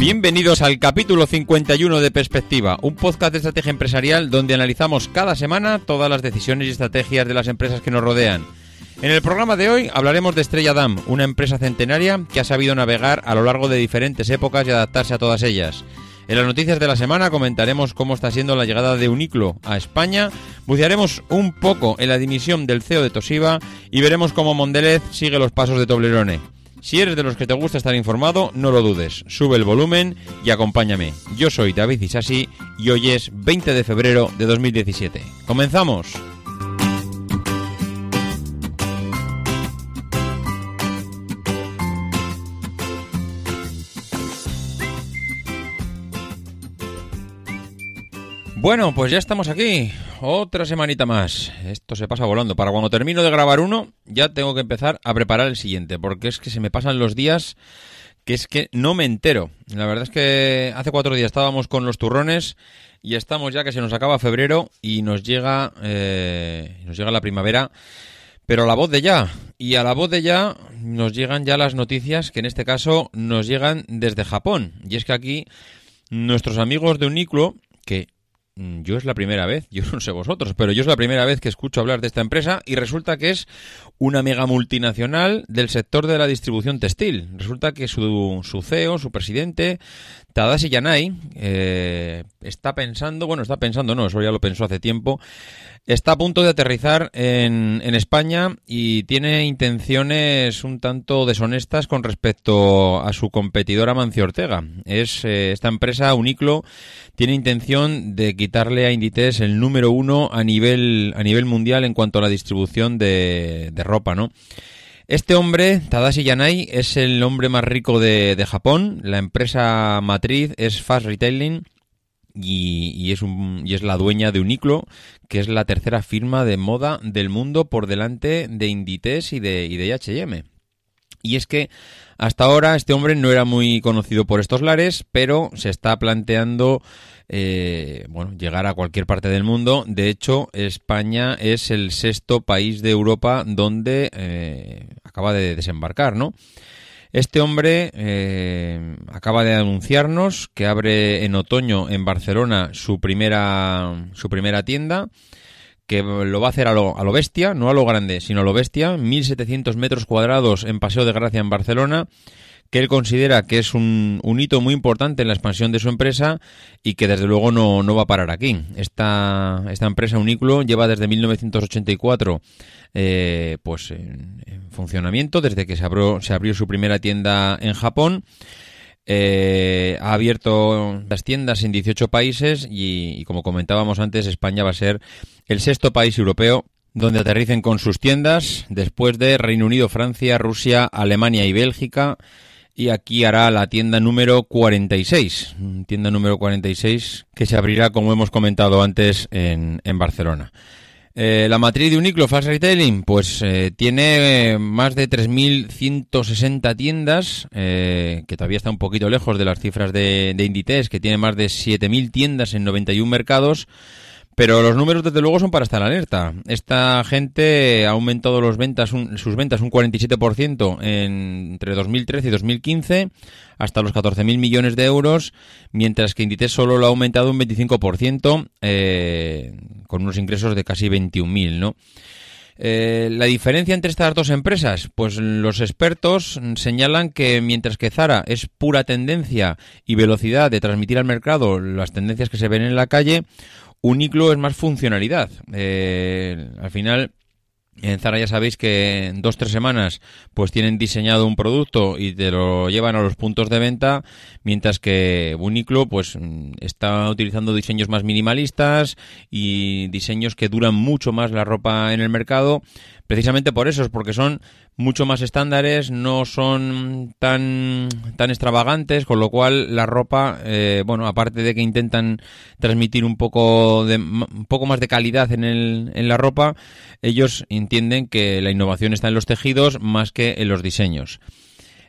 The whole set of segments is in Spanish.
Bienvenidos al capítulo 51 de Perspectiva, un podcast de estrategia empresarial donde analizamos cada semana todas las decisiones y estrategias de las empresas que nos rodean. En el programa de hoy hablaremos de Estrella Damm, una empresa centenaria que ha sabido navegar a lo largo de diferentes épocas y adaptarse a todas ellas. En las noticias de la semana comentaremos cómo está siendo la llegada de Uniclo a España, bucearemos un poco en la dimisión del CEO de Toshiba y veremos cómo Mondelez sigue los pasos de Toblerone. Si eres de los que te gusta estar informado, no lo dudes, sube el volumen y acompáñame. Yo soy David Isasi y hoy es 20 de febrero de 2017. ¡Comenzamos! Bueno, pues ya estamos aquí. Otra semanita más. Esto se pasa volando. Para cuando termino de grabar uno, ya tengo que empezar a preparar el siguiente. Porque es que se me pasan los días que es que no me entero. La verdad es que hace cuatro días estábamos con los turrones y estamos ya que se nos acaba febrero y nos llega, eh, nos llega la primavera. Pero a la voz de ya. Y a la voz de ya nos llegan ya las noticias que en este caso nos llegan desde Japón. Y es que aquí nuestros amigos de Uniclo, que yo es la primera vez, yo no sé vosotros, pero yo es la primera vez que escucho hablar de esta empresa y resulta que es una mega multinacional del sector de la distribución textil. Resulta que su, su CEO, su presidente, Tadashi Yanai, eh, está pensando, bueno, está pensando, no, eso ya lo pensó hace tiempo, está a punto de aterrizar en, en España y tiene intenciones un tanto deshonestas con respecto a su competidora Mancio Ortega. Es eh, esta empresa, Uniclo, tiene intención de quitarle a Inditex el número uno a nivel, a nivel mundial en cuanto a la distribución de, de ropa, ¿no? Este hombre, Tadashi Yanai, es el hombre más rico de, Japón. La empresa matriz es Fast Retailing y, es la dueña de Uniqlo, que es la tercera firma de moda del mundo por delante de Inditex y de, y de H&M. Y es que hasta ahora este hombre no era muy conocido por estos lares, pero se está planteando eh, bueno, llegar a cualquier parte del mundo. De hecho, España es el sexto país de Europa donde eh, acaba de desembarcar, ¿no? Este hombre eh, acaba de anunciarnos que abre en otoño en Barcelona su primera, su primera tienda que lo va a hacer a lo, a lo bestia, no a lo grande, sino a lo bestia, 1.700 metros cuadrados en Paseo de Gracia en Barcelona, que él considera que es un, hito muy importante en la expansión de su empresa y que desde luego no, no va a parar aquí. Esta, esta empresa Uniclo lleva desde 1984 eh, pues en, funcionamiento, desde que se abrió, se abrió su primera tienda en Japón. Eh, ha abierto las tiendas en 18 países y, como comentábamos antes, España va a ser el sexto país europeo donde aterricen con sus tiendas después de Reino Unido, Francia, Rusia, Alemania y Bélgica y aquí hará la tienda número 46, tienda número 46 que se abrirá, como hemos comentado antes, en, en Barcelona. Eh, la matriz de Uniclo Fast Retailing, pues eh, tiene más de 3.160 tiendas, eh, que todavía está un poquito lejos de las cifras de, de Inditex, que tiene más de 7.000 tiendas en 91 mercados. Pero los números, desde luego, son para estar alerta. Esta gente ha aumentado los ventas, sus ventas un 47% entre 2013 y 2015, hasta los 14.000 millones de euros, mientras que Inditex solo lo ha aumentado un 25%, eh, con unos ingresos de casi 21.000, ¿no? Eh, la diferencia entre estas dos empresas, pues los expertos señalan que mientras que Zara es pura tendencia y velocidad de transmitir al mercado las tendencias que se ven en la calle, Uniclo es más funcionalidad. Eh, al final, En Zara ya sabéis que en dos tres semanas pues tienen diseñado un producto y te lo llevan a los puntos de venta, mientras que Uniqlo pues está utilizando diseños más minimalistas y diseños que duran mucho más la ropa en el mercado, precisamente por eso, porque son mucho más estándares, no son tan, tan extravagantes, con lo cual la ropa, eh, bueno, aparte de que intentan transmitir un poco, de, un poco más de calidad en, el, en la ropa, ellos entienden que la innovación está en los tejidos más que en los diseños.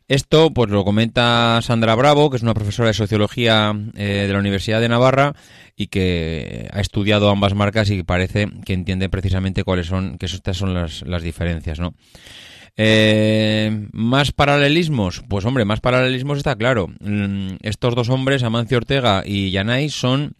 Esto pues lo comenta Sandra Bravo, que es una profesora de sociología eh, de la Universidad de Navarra y que ha estudiado ambas marcas y parece que entiende precisamente cuáles son, que estas son las, las diferencias, ¿no? Eh, ¿Más paralelismos? Pues hombre, más paralelismos está claro. Mm, estos dos hombres, Amancio Ortega y Yanay, son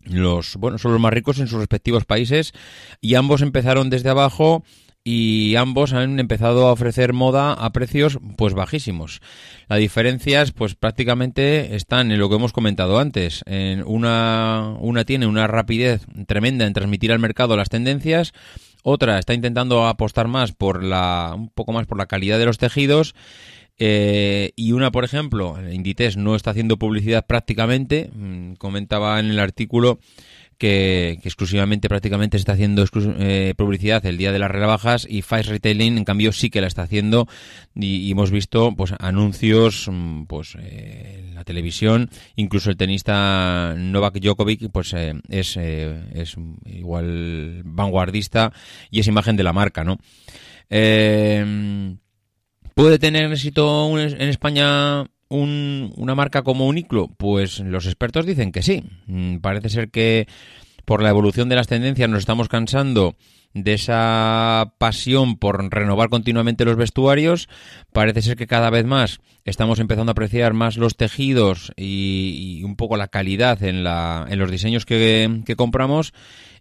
los, bueno, son los más ricos en sus respectivos países y ambos empezaron desde abajo y ambos han empezado a ofrecer moda a precios pues bajísimos. Las diferencias pues prácticamente están en lo que hemos comentado antes. En una, una tiene una rapidez tremenda en transmitir al mercado las tendencias, otra está intentando apostar más por la, un poco más por la calidad de los tejidos. Eh, y una, por ejemplo, Inditex no está haciendo publicidad prácticamente. Mm, comentaba en el artículo que, exclusivamente prácticamente está haciendo eh, publicidad el día de las rebajas y Fast Retailing en cambio sí que la está haciendo y, hemos visto pues anuncios mm, pues eh, en la televisión. Incluso el tenista Novak Djokovic pues eh, es, es igual vanguardista y es imagen de la marca no puede tener éxito en España una marca como Uniclo? Pues los expertos dicen que sí. Mm, parece ser que por la evolución de las tendencias nos estamos cansando de esa pasión por renovar continuamente los vestuarios. Parece ser que cada vez más estamos empezando a apreciar más los tejidos y, un poco la calidad en, la, en los diseños que, que, compramos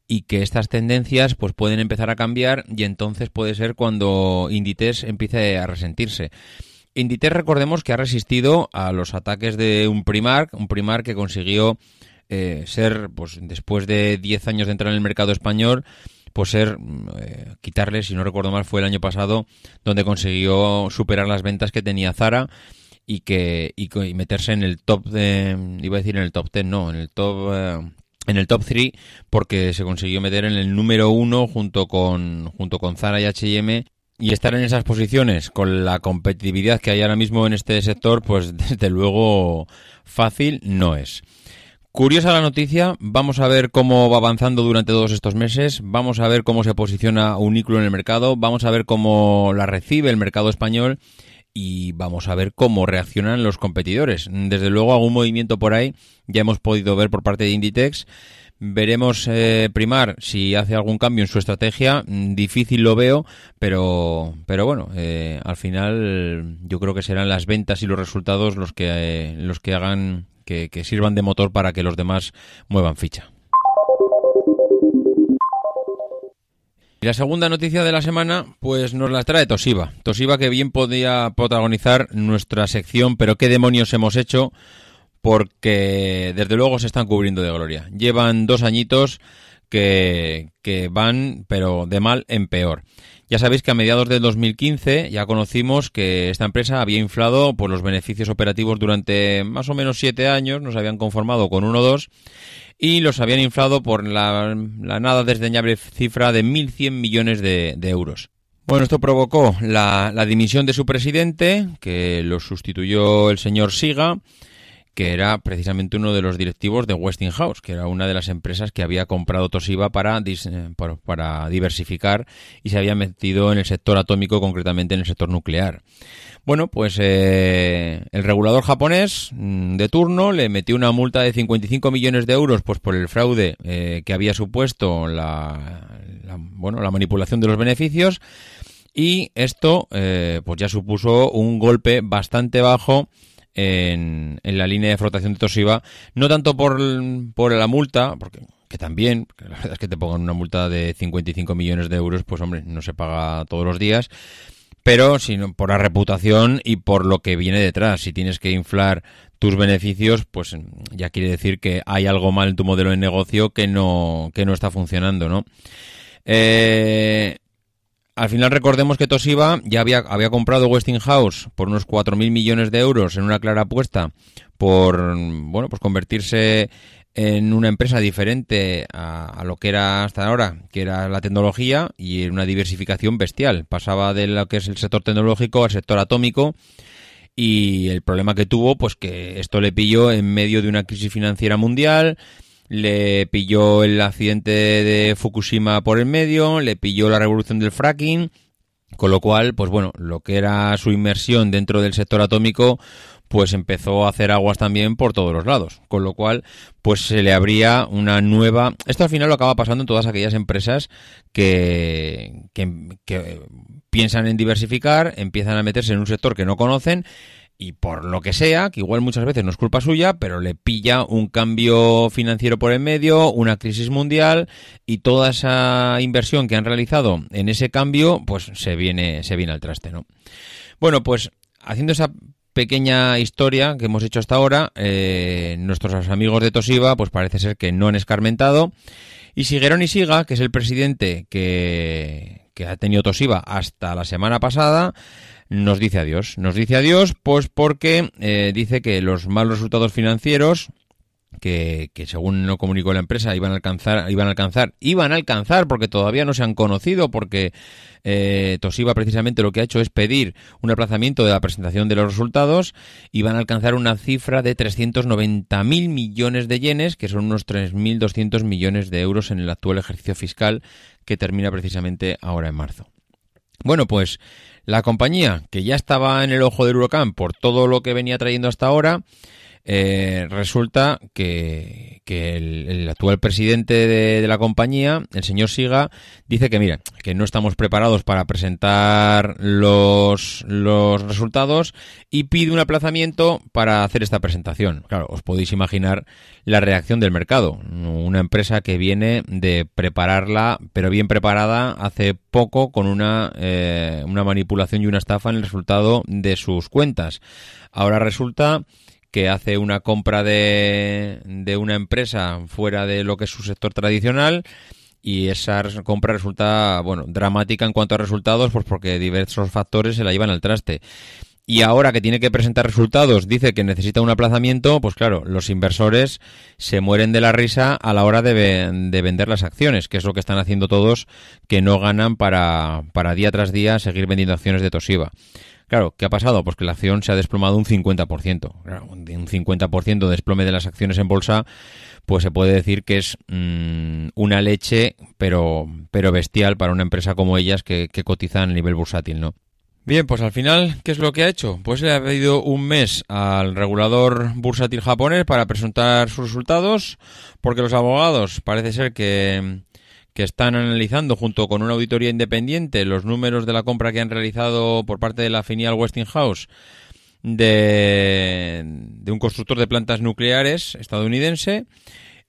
y que estas tendencias pues pueden empezar a cambiar y entonces puede ser cuando Inditex empiece a resentirse. Inditex recordemos que ha resistido a los ataques de un Primark, un Primark que consiguió eh, ser, pues después de 10 años de entrar en el mercado español, pues ser, eh, quitarle, si no recuerdo mal, fue el año pasado, donde consiguió superar las ventas que tenía Zara y que y, meterse en el top iba a decir en el top 10, no, en el top... Eh, en el top 3 porque se consiguió meter en el número 1 junto con junto con Zara y H&M y estar en esas posiciones con la competitividad que hay ahora mismo en este sector, pues desde luego fácil no es. Curiosa la noticia, vamos a ver cómo va avanzando durante todos estos meses, vamos a ver cómo se posiciona Uniclo en el mercado, vamos a ver cómo la recibe el mercado español y vamos a ver cómo reaccionan los competidores. Desde luego algún movimiento por ahí ya hemos podido ver por parte de Inditex. Veremos eh, primar si hace algún cambio en su estrategia. Mm, difícil lo veo, pero, pero bueno, eh, al final yo creo que serán las ventas y los resultados los que, eh, los que hagan que, sirvan de motor para que los demás muevan ficha. Y la segunda noticia de la semana, pues nos la trae Toshiba. Toshiba que bien podía protagonizar nuestra sección, pero qué demonios hemos hecho porque desde luego se están cubriendo de gloria. Llevan dos añitos que, que van, pero de mal en peor. Ya sabéis que a mediados del 2015 ya conocimos que esta empresa había inflado por los beneficios operativos durante más o menos siete años, nos habían conformado con uno o dos, y los habían inflado por la, nada desdeñable cifra de 1.100 millones de, euros. Bueno, esto provocó la, la dimisión de su presidente, que lo sustituyó el señor Siga, que era precisamente uno de los directivos de Westinghouse, que era una de las empresas que había comprado Toshiba para, eh, para diversificar y se había metido en el sector atómico, concretamente en el sector nuclear. Bueno, pues eh, el regulador japonés mm, de turno le metió una multa de 55 millones de euros pues por el fraude eh, que había supuesto la, bueno, la manipulación de los beneficios y esto pues ya supuso un golpe bastante bajo en, la línea de flotación de Toshiba, no tanto por, por la multa, porque que también, la verdad es que te pongan una multa de 55 millones de euros, pues hombre, no se paga todos los días, pero sino por la reputación y por lo que viene detrás. Si tienes que inflar tus beneficios, pues ya quiere decir que hay algo mal en tu modelo de negocio que no, que no está funcionando, ¿no? Eh, al final recordemos que Toshiba ya había, había comprado Westinghouse por unos 4.000 millones de euros en una clara apuesta por, bueno, pues convertirse en una empresa diferente a, lo que era hasta ahora, que era la tecnología y en una diversificación bestial. Pasaba de lo que es el sector tecnológico al sector atómico y el problema que tuvo, pues que esto le pilló en medio de una crisis financiera mundial, le pilló el accidente de Fukushima por el medio, le pilló la revolución del fracking, con lo cual, pues bueno, lo que era su inmersión dentro del sector atómico pues empezó a hacer aguas también por todos los lados, con lo cual pues se le abría una nueva... Esto al final lo acaba pasando en todas aquellas empresas que, que, piensan en diversificar, empiezan a meterse en un sector que no conocen y por lo que sea, que igual muchas veces no es culpa suya, pero le pilla un cambio financiero por en medio, una crisis mundial y toda esa inversión que han realizado en ese cambio, pues se viene, se viene al traste, ¿no? Bueno, pues haciendo esa pequeña historia que hemos hecho hasta ahora, eh, nuestros amigos de Toshiba, pues parece ser que no han escarmentado. Y Siguerón y Siga, que es el presidente que, que ha tenido Toshiba hasta la semana pasada, nos dice adiós. Nos dice adiós, pues porque eh, dice que los malos resultados financieros que, según no comunicó la empresa iban a alcanzar, iban a alcanzar, iban a alcanzar porque todavía no se han conocido, porque eh, Toshiba precisamente lo que ha hecho es pedir un aplazamiento de la presentación de los resultados, iban a alcanzar una cifra de 390.000 millones de yenes, que son unos 3.200 millones de euros en el actual ejercicio fiscal que termina precisamente ahora en marzo. Bueno, pues la compañía, que ya estaba en el ojo del huracán por todo lo que venía trayendo hasta ahora, eh, resulta que, el, actual presidente de, la compañía, el señor Siga, dice que mira, que no estamos preparados para presentar los, los resultados y pide un aplazamiento para hacer esta presentación. Claro, os podéis imaginar la reacción del mercado. Una empresa que viene de prepararla, pero bien preparada, hace poco con una, eh, una manipulación y una estafa en el resultado de sus cuentas. Ahora resulta que hace una compra de, de una empresa fuera de lo que es su sector tradicional y esa compra resulta, bueno, dramática en cuanto a resultados, pues porque diversos factores se la llevan al traste. Y ahora que tiene que presentar resultados, dice que necesita un aplazamiento, pues claro, los inversores se mueren de la risa a la hora de, de vender las acciones, que es lo que están haciendo todos que no ganan para, para día tras día seguir vendiendo acciones de Toshiba. Claro, ¿qué ha pasado? Pues que la acción se ha desplomado un 50%. un 50% de desplome de las acciones en bolsa, pues se puede decir que es mm, una leche, pero, pero bestial para una empresa como ellas que, que cotizan a nivel bursátil, ¿no? Bien, pues al final, ¿qué es lo que ha hecho? Pues le ha pedido un mes al regulador bursátil japonés para presentar sus resultados, porque los abogados parece ser que que están analizando junto con una auditoría independiente los números de la compra que han realizado por parte de la filial Westinghouse de, de un constructor de plantas nucleares estadounidense.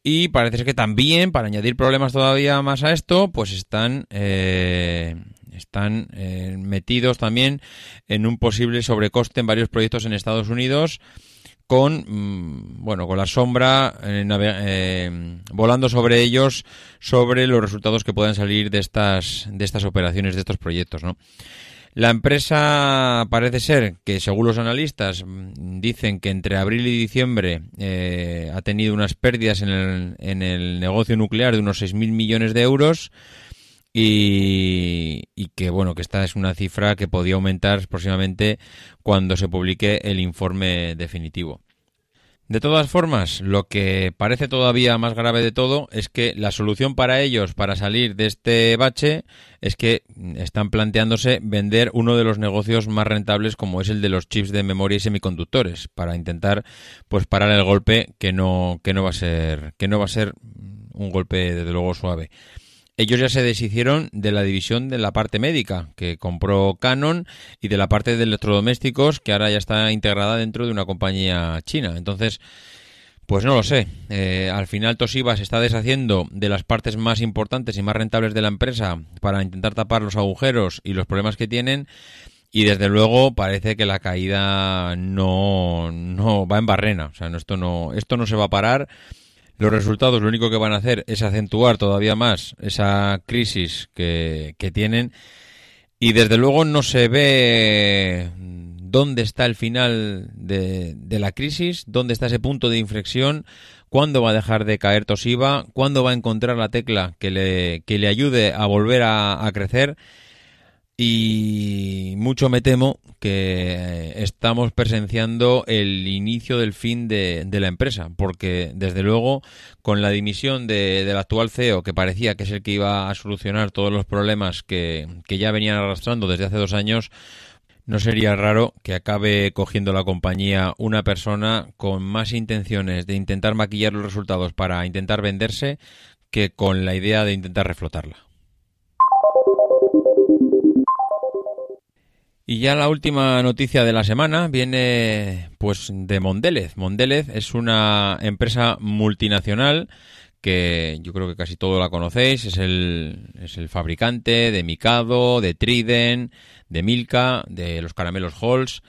Y parece ser que también, para añadir problemas todavía más a esto, pues están, eh, están eh, metidos también en un posible sobrecoste en varios proyectos en Estados Unidos con mm, bueno con la sombra eh, eh, volando sobre ellos sobre los resultados que puedan salir de estas de estas operaciones de estos proyectos ¿no? la empresa parece ser que según los analistas mm, dicen que entre abril y diciembre eh, ha tenido unas pérdidas en el, en el negocio nuclear de unos 6.000 millones de euros y, que bueno que esta es una cifra que podía aumentar próximamente cuando se publique el informe definitivo. De todas formas, lo que parece todavía más grave de todo es que la solución para ellos para salir de este bache es que están planteándose vender uno de los negocios más rentables como es el de los chips de memoria y semiconductores para intentar pues parar el golpe que no que no va a ser que no va a ser un golpe desde luego suave ellos ya se deshicieron de la división de la parte médica que compró Canon y de la parte de electrodomésticos que ahora ya está integrada dentro de una compañía china. Entonces, pues no lo sé. Eh, al final Toshiba se está deshaciendo de las partes más importantes y más rentables de la empresa para intentar tapar los agujeros y los problemas que tienen. Y desde luego parece que la caída no, no va en barrena. O sea, esto no, esto no se va a parar los resultados lo único que van a hacer es acentuar todavía más esa crisis que, tienen Y desde luego no se ve dónde está el final de, la crisis, dónde está ese punto de inflexión, cuándo va a dejar de caer Toshiba, cuándo va a encontrar la tecla que le, que le ayude a volver a, crecer. Y mucho me temo que estamos presenciando el inicio del fin de, la empresa, porque desde luego con la dimisión de, del actual CEO, que parecía que es el que iba a solucionar todos los problemas que, que ya venían arrastrando desde hace dos años, no sería raro que acabe cogiendo la compañía una persona con más intenciones de intentar maquillar los resultados para intentar venderse que con la idea de intentar reflotarla. Y ya la última noticia de la semana viene pues de Mondelez. Mondelez es una empresa multinacional que yo creo que casi todo la conocéis, es el, es el fabricante de Mikado, de Triden, de Milka, de los caramelos Halls,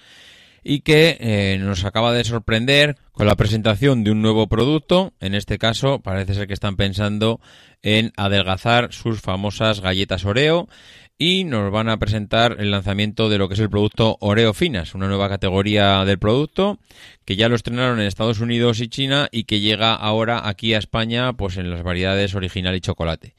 y que eh, nos acaba de sorprender con la presentación de un nuevo producto. En este caso, parece ser que están pensando en adelgazar sus famosas galletas Oreo y nos van a presentar el lanzamiento de lo que es el producto Oreo Finas, una nueva categoría del producto que ya lo estrenaron en Estados Unidos y China y que llega ahora aquí a España pues en las variedades original y chocolate.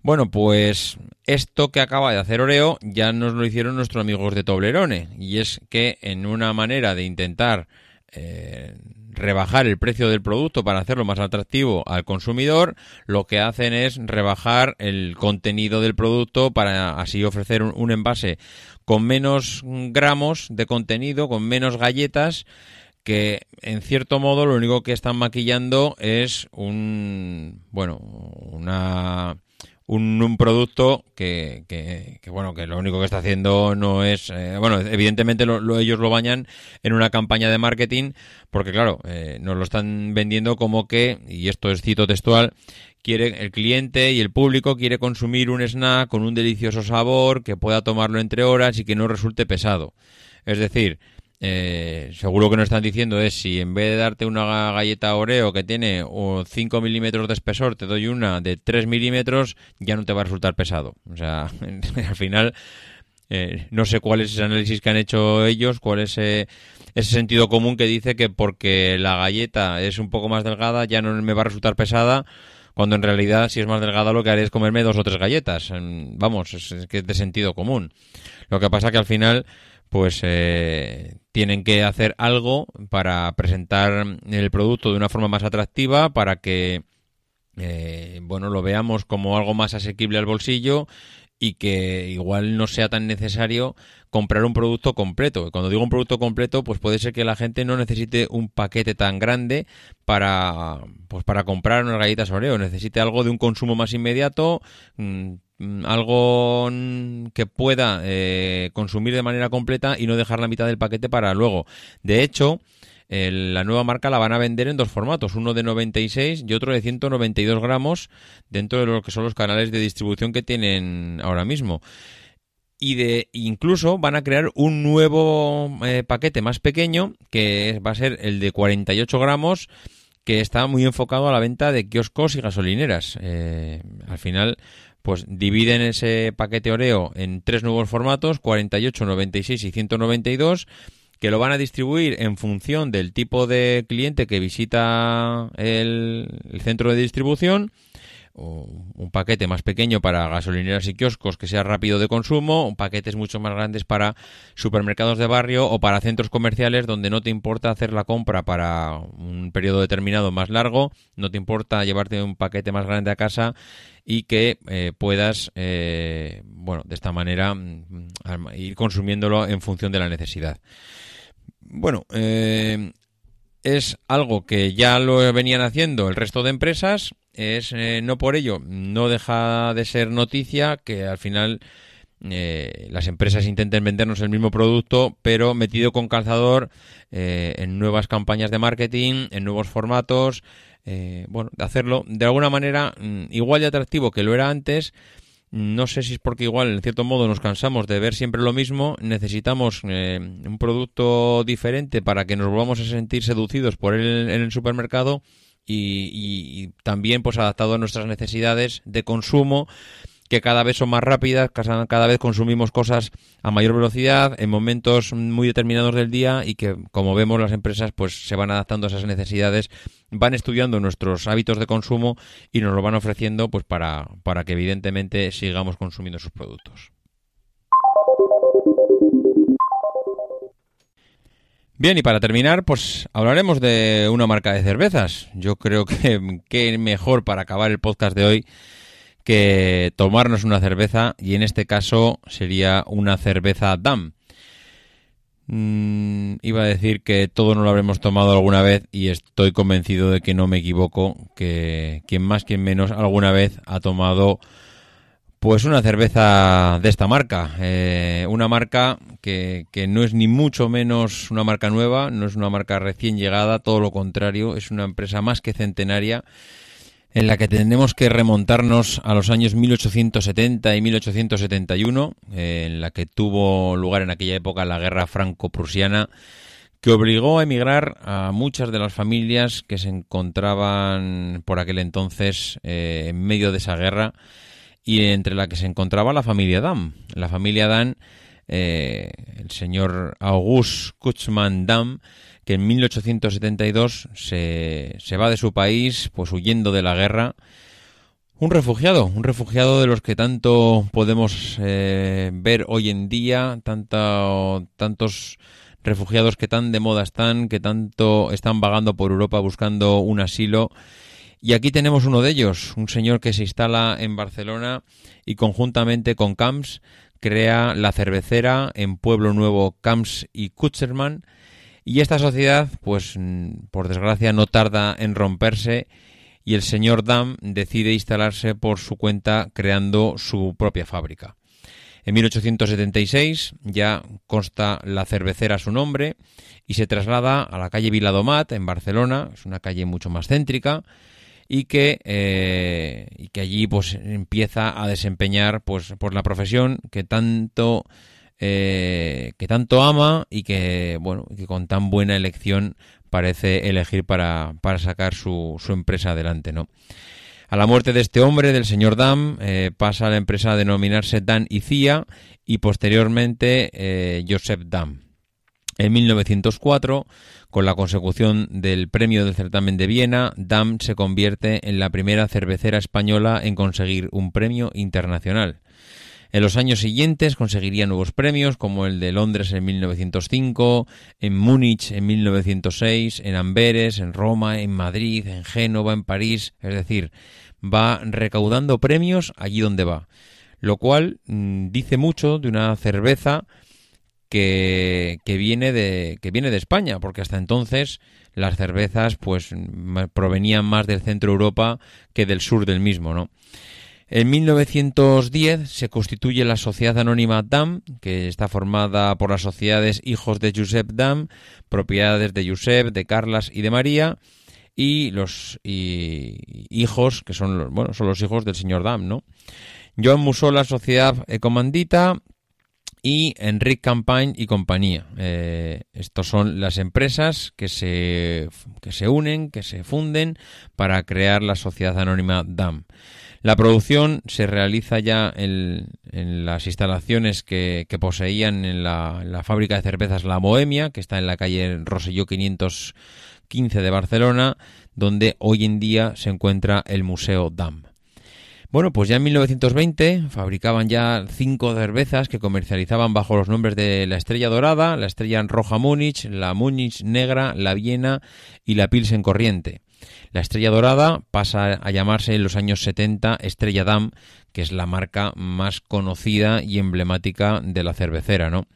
Bueno, pues esto que acaba de hacer Oreo ya nos lo hicieron nuestros amigos de Toblerone y es que en una manera de intentar eh, rebajar el precio del producto para hacerlo más atractivo al consumidor, lo que hacen es rebajar el contenido del producto para así ofrecer un, envase con menos gramos de contenido, con menos galletas que en cierto modo lo único que están maquillando es un bueno una un, producto que, que, bueno que lo único que está haciendo no es eh, bueno evidentemente lo, ellos lo bañan en una campaña de marketing porque claro eh, nos lo están vendiendo como que y esto es cito textual quiere el cliente y el público quiere consumir un snack con un delicioso sabor que pueda tomarlo entre horas y que no resulte pesado. Es decir eh, seguro que nos están diciendo es si en vez de darte una galleta Oreo que tiene 5 milímetros de espesor, te doy una de 3 milímetros, ya no te va a resultar pesado. O sea, al final, eh, no sé cuál es ese análisis que han hecho ellos, cuál es ese sentido común que dice que porque la galleta es un poco más delgada ya no me va a resultar pesada cuando en realidad si es más delgada lo que haré es comerme dos o tres galletas. Vamos, es, que es de sentido común. Lo que pasa que al final pues eh, tienen que hacer algo para presentar el producto de una forma más atractiva, para que eh, bueno lo veamos como algo más asequible al bolsillo y que igual no sea tan necesario comprar un producto completo. Cuando digo un producto completo, pues puede ser que la gente no necesite un paquete tan grande para pues para comprar unas galletas Oreo, necesite algo de un consumo más inmediato, mm, algo que pueda eh, consumir de manera completa y no dejar la mitad del paquete para luego. De hecho, la nueva marca la van a vender en dos formatos, uno de 96 y otro de 192 gramos dentro de lo que son los canales de distribución que tienen ahora mismo. Y de incluso van a crear un nuevo eh, paquete más pequeño que va a ser el de 48 gramos que está muy enfocado a la venta de kioscos y gasolineras. Eh, al final pues dividen ese paquete Oreo en tres nuevos formatos, 48, 96 y 192, que lo van a distribuir en función del tipo de cliente que visita el, el centro de distribución un paquete más pequeño para gasolineras y kioscos que sea rápido de consumo, paquetes mucho más grandes para supermercados de barrio o para centros comerciales donde no te importa hacer la compra para un periodo determinado más largo, no te importa llevarte un paquete más grande a casa y que eh, puedas, eh, bueno, de esta manera mm, ir consumiéndolo en función de la necesidad. Bueno, eh, es algo que ya lo venían haciendo el resto de empresas, es eh, no por ello, no deja de ser noticia que al final eh, las empresas intenten vendernos el mismo producto, pero metido con calzador eh, en nuevas campañas de marketing, en nuevos formatos, bueno, de hacerlo de alguna manera mm, igual de atractivo que lo era antes, no sé si es porque igual, en cierto modo, nos cansamos de ver siempre lo mismo. Necesitamos eh, un producto diferente para que nos volvamos a sentir seducidos por él en el supermercado y, también pues adaptado a nuestras necesidades de consumo que cada vez son más rápidas, cada vez consumimos cosas a mayor velocidad en momentos muy determinados del día y que, como vemos, las empresas pues se van adaptando a esas necesidades, van estudiando nuestros hábitos de consumo y nos lo van ofreciendo pues para, para que evidentemente sigamos consumiendo sus productos. Bien, y para terminar, pues hablaremos de una marca de cervezas. Yo creo que, que mejor para acabar el podcast de hoy que tomarnos una cerveza y en este caso sería una cerveza DAM. Mm, iba a decir que todo no lo habremos tomado alguna vez y estoy convencido de que no me equivoco, que quien más, quien menos alguna vez ha tomado pues una cerveza de esta marca, eh, una marca que, que, no es ni mucho menos una marca nueva, no es una marca recién llegada, todo lo contrario, es una empresa más que centenaria en la que tenemos que remontarnos a los años 1870 y 1871, eh, en la que tuvo lugar en aquella época la guerra franco-prusiana, que obligó a emigrar a muchas de las familias que se encontraban por aquel entonces eh, en medio de esa guerra y entre la que se encontraba la familia Dam. La familia Dam, eh, el señor August Kutzmann Dam, que en 1872 se, se va de su país, pues huyendo de la guerra. Un refugiado, un refugiado de los que tanto podemos eh, ver hoy en día, tanto, tantos refugiados que tan de moda están, que tanto están vagando por Europa buscando un asilo. Y aquí tenemos uno de ellos, un señor que se instala en Barcelona y conjuntamente con Camps crea la cervecera en Pueblo Nuevo Camps y Kutzerman y esta sociedad, pues por desgracia, no tarda en romperse y el señor Dam decide instalarse por su cuenta creando su propia fábrica. En 1876 ya consta la cervecera a su nombre y se traslada a la calle Viladomat en Barcelona, es una calle mucho más céntrica y que, eh, y que allí pues empieza a desempeñar pues por la profesión que tanto eh, que tanto ama y que, bueno, que con tan buena elección parece elegir para, para sacar su, su, empresa adelante, ¿no? A la muerte de este hombre, del señor Dam, eh, pasa a la empresa a denominarse Dan y Cia y posteriormente Joseph Dam. En 1904, con la consecución del premio del certamen de Viena, Dam se convierte en la primera cervecera española en conseguir un premio internacional. En los años siguientes conseguiría nuevos premios como el de Londres en 1905, en Múnich en 1906, en Amberes, en Roma, en Madrid, en Génova, en París, es decir, va recaudando premios allí donde va, lo cual mm, dice mucho de una cerveza que, viene de, que viene de España, porque hasta entonces las cervezas pues provenían más del centro Europa que del sur del mismo, ¿no? En 1910 se constituye la Sociedad Anónima DAM, que está formada por las sociedades Hijos de Josep DAM, propiedades de Josep, de Carlas y de María, y los hijos, que son, bueno, son los hijos del señor Dam, ¿no? Joan Musó, la sociedad Ecomandita, y Enric Campagne y compañía. Eh, estos son las empresas que se, que se unen, que se funden para crear la sociedad anónima DAM. La producción se realiza ya en, las instalaciones que, poseían en la, fábrica de cervezas La Bohemia, que está en la calle Roselló 515 de Barcelona, donde hoy en día se encuentra el Museo DAM. Bueno, pues ya en 1920 fabricaban ya cinco cervezas que comercializaban bajo los nombres de la Estrella Dorada, la Estrella Roja Múnich, la Múnich Negra, la Viena y la Pilsen Corriente. La estrella dorada pasa a llamarse en los años 70 Estrella Dam, que es la marca más conocida y emblemática de la cervecera, ¿no?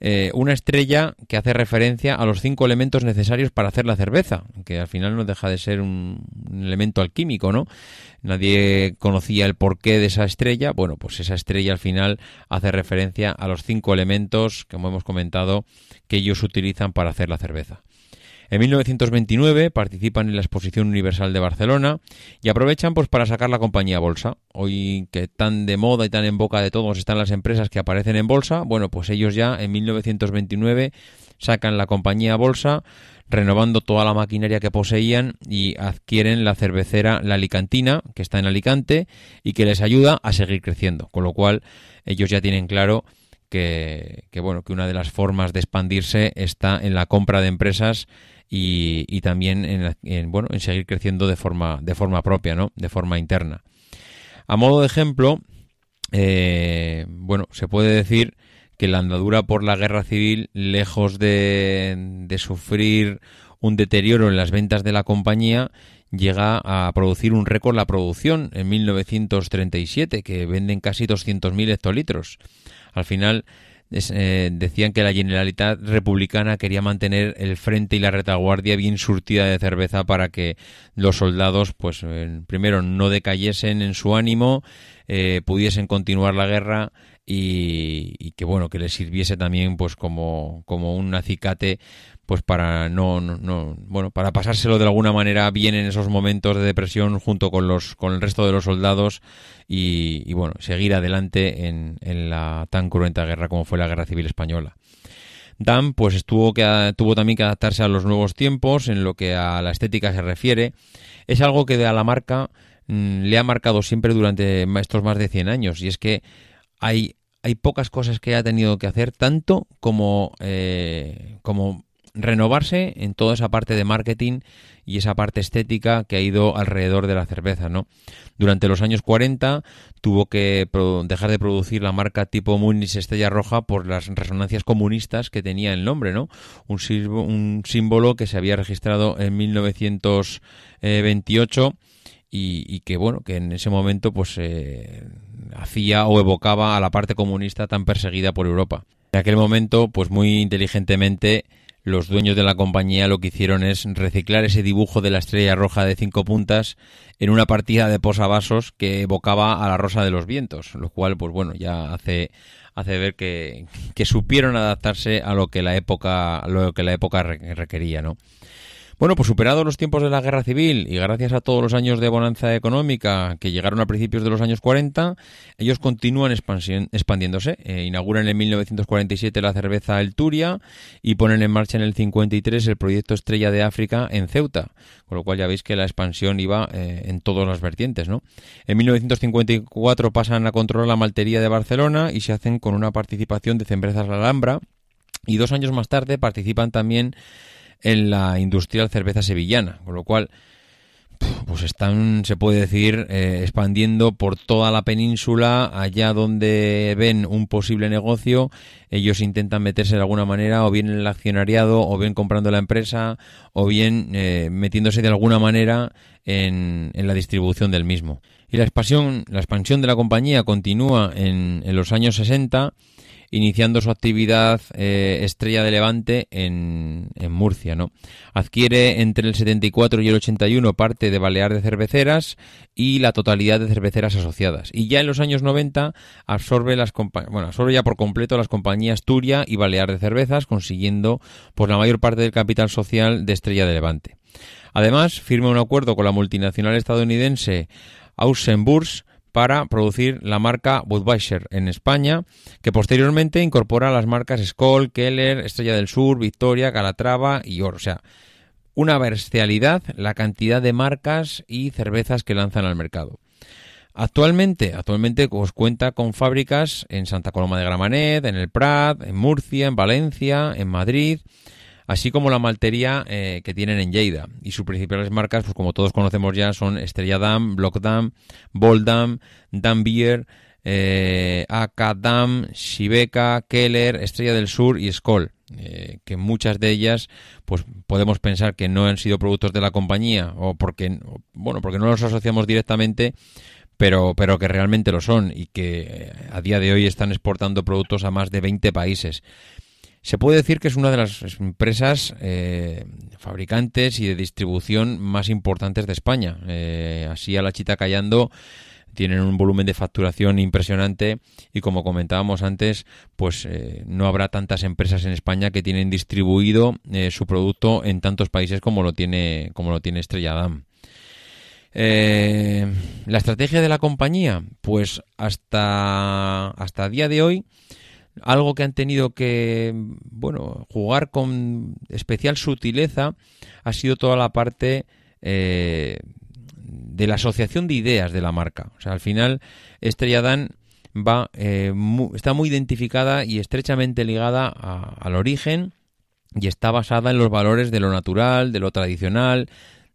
Eh, una estrella que hace referencia a los cinco elementos necesarios para hacer la cerveza, que al final no deja de ser un, elemento alquímico, ¿no? Nadie conocía el porqué de esa estrella. Bueno, pues esa estrella al final hace referencia a los cinco elementos, como hemos comentado, que ellos utilizan para hacer la cerveza. En 1929 participan en la Exposición Universal de Barcelona y aprovechan pues para sacar la compañía a bolsa. Hoy que tan de moda y tan en boca de todos están las empresas que aparecen en bolsa, bueno, pues ellos ya en 1929 sacan la compañía a bolsa renovando toda la maquinaria que poseían y adquieren la cervecera La Alicantina, que está en Alicante y que les ayuda a seguir creciendo. Con lo cual, ellos ya tienen claro que, bueno, que una de las formas de expandirse está en la compra de empresas y, también en, bueno, en seguir creciendo de forma, de forma propia, ¿no? De forma interna. A modo de ejemplo, eh, bueno, se puede decir que la andadura por la guerra civil, lejos de, de sufrir un deterioro en las ventas de la compañía, llega a producir un récord la producción en 1937, que venden casi 200.000 hectolitros. Al final eh, decían que la Generalitat Republicana quería mantener el frente y la retaguardia bien surtida de cerveza para que los soldados, pues primero, no decayesen en su ánimo, eh, pudiesen continuar la guerra y, que bueno que le sirviese también pues como, como un acicate pues para no, no, bueno para pasárselo de alguna manera bien en esos momentos de depresión junto con los con el resto de los soldados y, bueno seguir adelante en, en, la tan cruenta guerra como fue la guerra civil española. Dan pues estuvo que tuvo también que adaptarse a los nuevos tiempos en lo que a la estética se refiere. Es algo que a la marca mm, le ha marcado siempre durante estos más de 100 años y es que hay hay pocas cosas que haya tenido que hacer, tanto como, eh, como renovarse en toda esa parte de marketing y esa parte estética que ha ido alrededor de la cerveza, ¿no? Durante los años 40 tuvo que dejar de producir la marca tipo Munich Estrella Roja por las resonancias comunistas que tenía el nombre, ¿no? Un símbolo que se había registrado en 1928 y, que bueno que en ese momento pues eh, hacía o evocaba a la parte comunista tan perseguida por Europa en aquel momento pues muy inteligentemente los dueños de la compañía lo que hicieron es reciclar ese dibujo de la estrella roja de cinco puntas en una partida de posavasos que evocaba a la rosa de los vientos, lo cual, pues bueno, ya hace, hace ver que, que supieron adaptarse a lo que la época, a lo que la época requería, ¿no? Bueno, pues superados los tiempos de la guerra civil y gracias a todos los años de bonanza económica que llegaron a principios de los años 40, ellos continúan expandiéndose. Eh, inauguran en 1947 la cerveza El Turia y ponen en marcha en el 53 el proyecto Estrella de África en Ceuta, con lo cual ya veis que la expansión iba eh, en todas las vertientes. ¿no? En 1954 pasan a controlar la maltería de Barcelona y se hacen con una participación de Cembrezas La Alhambra y dos años más tarde participan también en la industrial cerveza sevillana, con lo cual pues están, se puede decir, eh, expandiendo por toda la península, allá donde ven un posible negocio, ellos intentan meterse de alguna manera, o bien en el accionariado, o bien comprando la empresa, o bien eh, metiéndose de alguna manera en, en, la distribución del mismo. Y la expansión, la expansión de la compañía continúa en, en los años 60 iniciando su actividad eh, estrella de Levante en, Murcia. ¿no? Adquiere entre el 74 y el 81 parte de Balear de Cerveceras y la totalidad de cerveceras asociadas. Y ya en los años 90 absorbe, las bueno, absorbe ya por completo las compañías Turia y Balear de Cervezas, consiguiendo pues, la mayor parte del capital social de Estrella de Levante. Además, firma un acuerdo con la multinacional estadounidense Ausenburs para producir la marca Budweiser en España, que posteriormente incorpora las marcas Skoll, Keller, Estrella del Sur, Victoria, Calatrava y Oro. O sea, una bestialidad la cantidad de marcas y cervezas que lanzan al mercado. Actualmente, actualmente pues, cuenta con fábricas en Santa Coloma de Gramanet, en el Prat, en Murcia, en Valencia, en Madrid, así como la maltería eh, que tienen en Lleida. Y sus principales marcas, pues como todos conocemos ya, son Estrella Dam, Block Dam, Boldam, Dam Beer, eh, Dam, Shibeca, Keller, Estrella del Sur y Skoll. Eh, que muchas de ellas pues podemos pensar que no han sido productos de la compañía o porque bueno porque no los asociamos directamente pero pero que realmente lo son y que eh, a día de hoy están exportando productos a más de 20 países se puede decir que es una de las empresas eh, fabricantes y de distribución más importantes de España. Eh, así a la chita callando tienen un volumen de facturación impresionante y como comentábamos antes, pues eh, no habrá tantas empresas en España que tienen distribuido su producto en tantos países como lo tiene como lo tiene Estrella Damm. la estrategia de la compañía, pues hasta hasta día de hoy algo que han tenido que bueno jugar con especial sutileza ha sido toda la parte eh, de la asociación de ideas de la marca. O sea, al final Estrella Dan va, eh, está muy identificada y estrechamente ligada al origen y está basada en los valores de lo natural, de lo tradicional,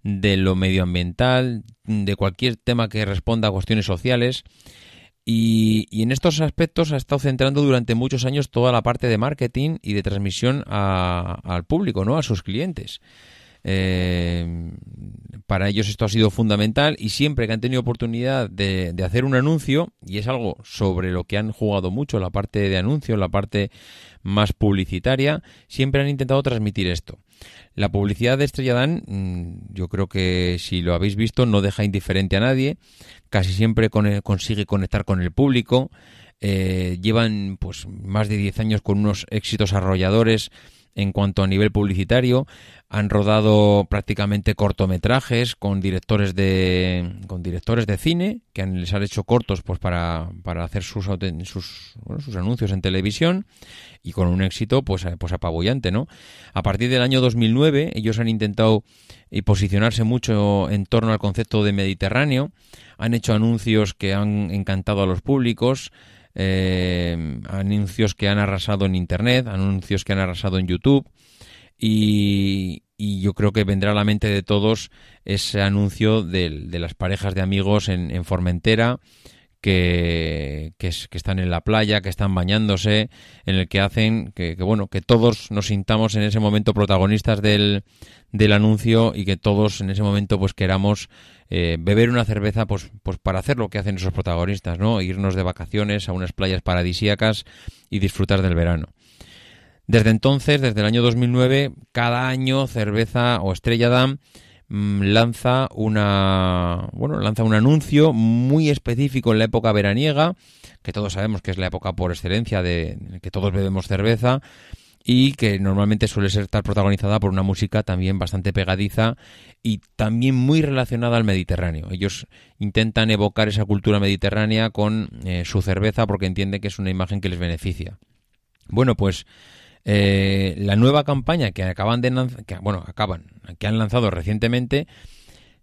de lo medioambiental, de cualquier tema que responda a cuestiones sociales. Y, en estos aspectos ha estado centrando durante muchos años toda la parte de marketing y de transmisión al público, ¿no? A sus clientes. Eh, para ellos esto ha sido fundamental y siempre que han tenido oportunidad de, hacer un anuncio, y es algo sobre lo que han jugado mucho, la parte de anuncio, la parte más publicitaria, siempre han intentado transmitir esto. La publicidad de Estrella Dan, mm, yo creo que si lo habéis visto, no deja indiferente a nadie, casi siempre consigue conectar con el público, eh, llevan pues más de 10 años con unos éxitos arrolladores en cuanto a nivel publicitario. Han rodado prácticamente cortometrajes con directores de con directores de cine que han, les han hecho cortos pues para, para hacer sus sus, sus anuncios en televisión y con un éxito pues pues apabullante, ¿no? A partir del año 2009 ellos han intentado eh, posicionarse mucho en torno al concepto de Mediterráneo, han hecho anuncios que han encantado a los públicos, eh, anuncios que han arrasado en Internet, anuncios que han arrasado en YouTube. Y, yo creo que vendrá a la mente de todos ese anuncio de, las parejas de amigos en, Formentera que, que, están en la playa, que están bañándose, en el que hacen que, bueno que todos nos sintamos en ese momento protagonistas del, del anuncio y que todos en ese momento pues queramos eh, beber una cerveza pues, pues para hacer lo que hacen esos protagonistas, ¿no? Irnos de vacaciones a unas playas paradisíacas y disfrutar del verano. Desde entonces, desde el año 2009, cada año Cerveza o Estrella Damm mm, lanza una bueno lanza un anuncio muy específico en la época veraniega que todos sabemos que es la época por excelencia de que todos bebemos cerveza y que normalmente suele ser estar protagonizada por una música también bastante pegadiza y también muy relacionada al Mediterráneo. Ellos intentan evocar esa cultura mediterránea con eh, su cerveza porque entienden que es una imagen que les beneficia. Bueno, pues eh, la nueva campaña que acaban de que, bueno, acaban, que han lanzado recientemente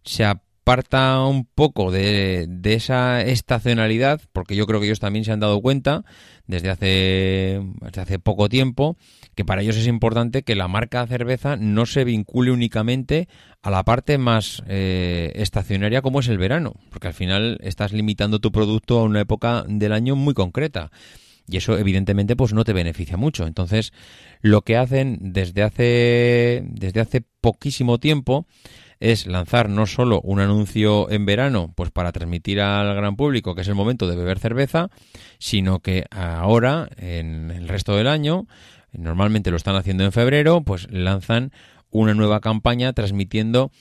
se aparta un poco de, de, esa estacionalidad, porque yo creo que ellos también se han dado cuenta desde hace, desde hace poco tiempo que para ellos es importante que la marca cerveza no se vincule únicamente a la parte más eh, estacionaria como es el verano, porque al final estás limitando tu producto a una época del año muy concreta. Y eso evidentemente pues no te beneficia mucho. Entonces, lo que hacen desde hace desde hace poquísimo tiempo es lanzar no solo un anuncio en verano, pues para transmitir al gran público que es el momento de beber cerveza, sino que ahora, en el resto del año, normalmente lo están haciendo en febrero, pues lanzan una nueva campaña transmitiendo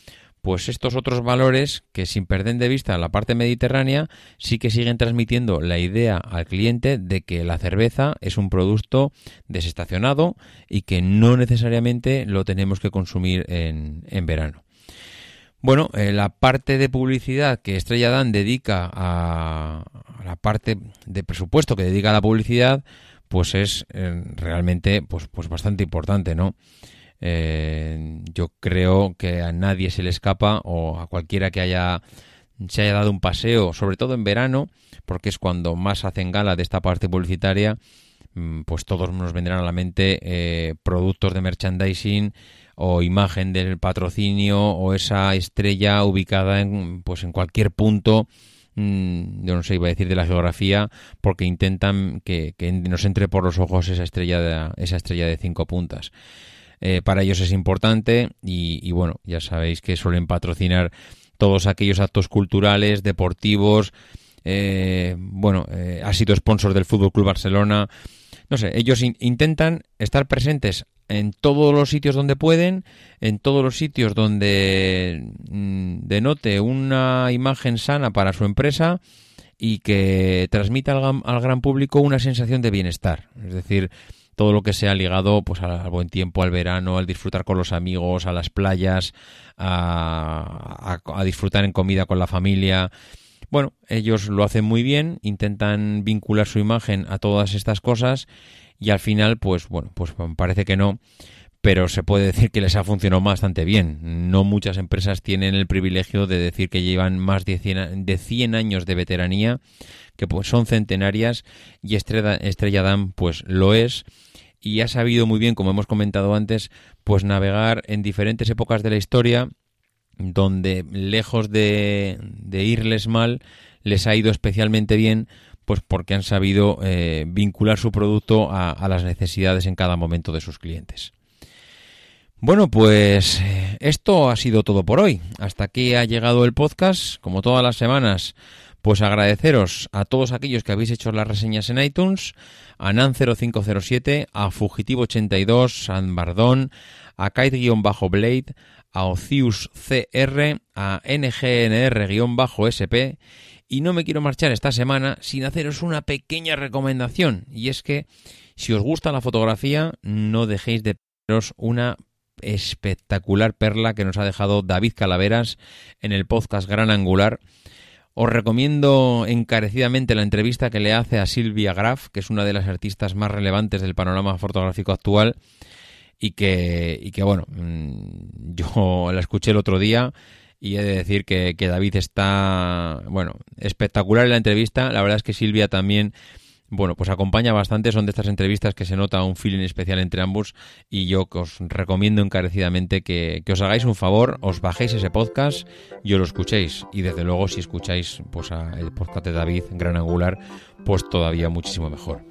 pues estos otros valores que sin perder de vista la parte mediterránea sí que siguen transmitiendo la idea al cliente de que la cerveza es un producto desestacionado y que no necesariamente lo tenemos que consumir en, en verano. Bueno, eh, la parte de publicidad que Estrella Dan dedica a, la parte de presupuesto que dedica a la publicidad, pues es eh, realmente pues, pues bastante importante, ¿no? Eh, yo creo que a nadie se le escapa o a cualquiera que haya se haya dado un paseo, sobre todo en verano, porque es cuando más hacen gala de esta parte publicitaria, mm, pues todos nos vendrán a la mente productos de merchandising o imagen del patrocinio o esa estrella ubicada en pues en cualquier punto mm, yo no sé iba a decir de la geografía porque intentan que, nos entre por los ojos esa estrella de, esa estrella de cinco puntas eh, para ellos es importante y, bueno ya sabéis que suelen patrocinar todos aquellos actos culturales deportivos eh, bueno eh, ha sido sponsor del Fútbol Club Barcelona no sé ellos intentan estar presentes en todos los sitios donde pueden, en todos los sitios donde mm, denote una imagen sana para su empresa y que transmita al, gran público una sensación de bienestar. Es decir, todo lo que sea ligado pues al, buen tiempo, al verano, al disfrutar con los amigos, a las playas, a, disfrutar en comida con la familia. Bueno, ellos lo hacen muy bien, intentan vincular su imagen a todas estas cosas y al final, pues bueno, pues parece que no, pero se puede decir que les ha funcionado bastante bien. No muchas empresas tienen el privilegio de decir que llevan más de 100, de 100 años de veteranía, que pues son centenarias y Estrella, Estrella Damm pues lo es y ha sabido muy bien, como hemos comentado antes, pues navegar en diferentes épocas de la historia donde lejos de, irles mal, les ha ido especialmente bien pues porque han sabido eh, vincular su producto a, las necesidades en cada momento de sus clientes. Bueno, pues eh, esto ha sido todo por hoy. Hasta aquí ha llegado el podcast. Como todas las semanas, pues agradeceros a todos aquellos que habéis hecho las reseñas en iTunes, a Nan0507, a Fugitivo82, a Bardón, a Kite-Blade, a Ocius CR, a NGNR-SP y no me quiero marchar esta semana sin haceros una pequeña recomendación y es que si os gusta la fotografía no dejéis de veros una espectacular perla que nos ha dejado David Calaveras en el podcast Gran Angular. Os recomiendo encarecidamente la entrevista que le hace a Silvia Graf, que es una de las artistas más relevantes del panorama fotográfico actual y que, y que bueno, mm, yo la escuché el otro día y he de decir que, que David está, bueno, espectacular en la entrevista. La verdad es que Silvia también bueno, pues acompaña bastante, son de estas entrevistas que se nota un feeling especial entre ambos y yo os recomiendo encarecidamente que, os hagáis un favor, os bajéis ese podcast y os lo escuchéis y desde luego si escucháis pues el podcast de David, Gran Angular, pues todavía muchísimo mejor.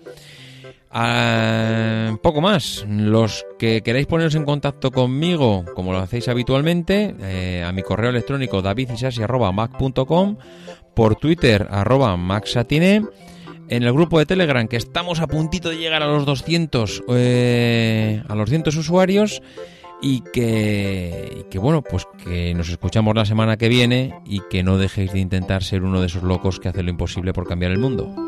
Ah, poco más. Los que queráis poneros en contacto conmigo, como lo hacéis habitualmente, eh, a mi correo electrónico davidisasi.mac.com, por Twitter arroba en el grupo de Telegram, que estamos a puntito de llegar a los 200, eh, a los 100 usuarios y que, que, bueno, pues que nos escuchamos la semana que viene y que no dejéis de intentar ser uno de esos locos que hace lo imposible por cambiar el mundo.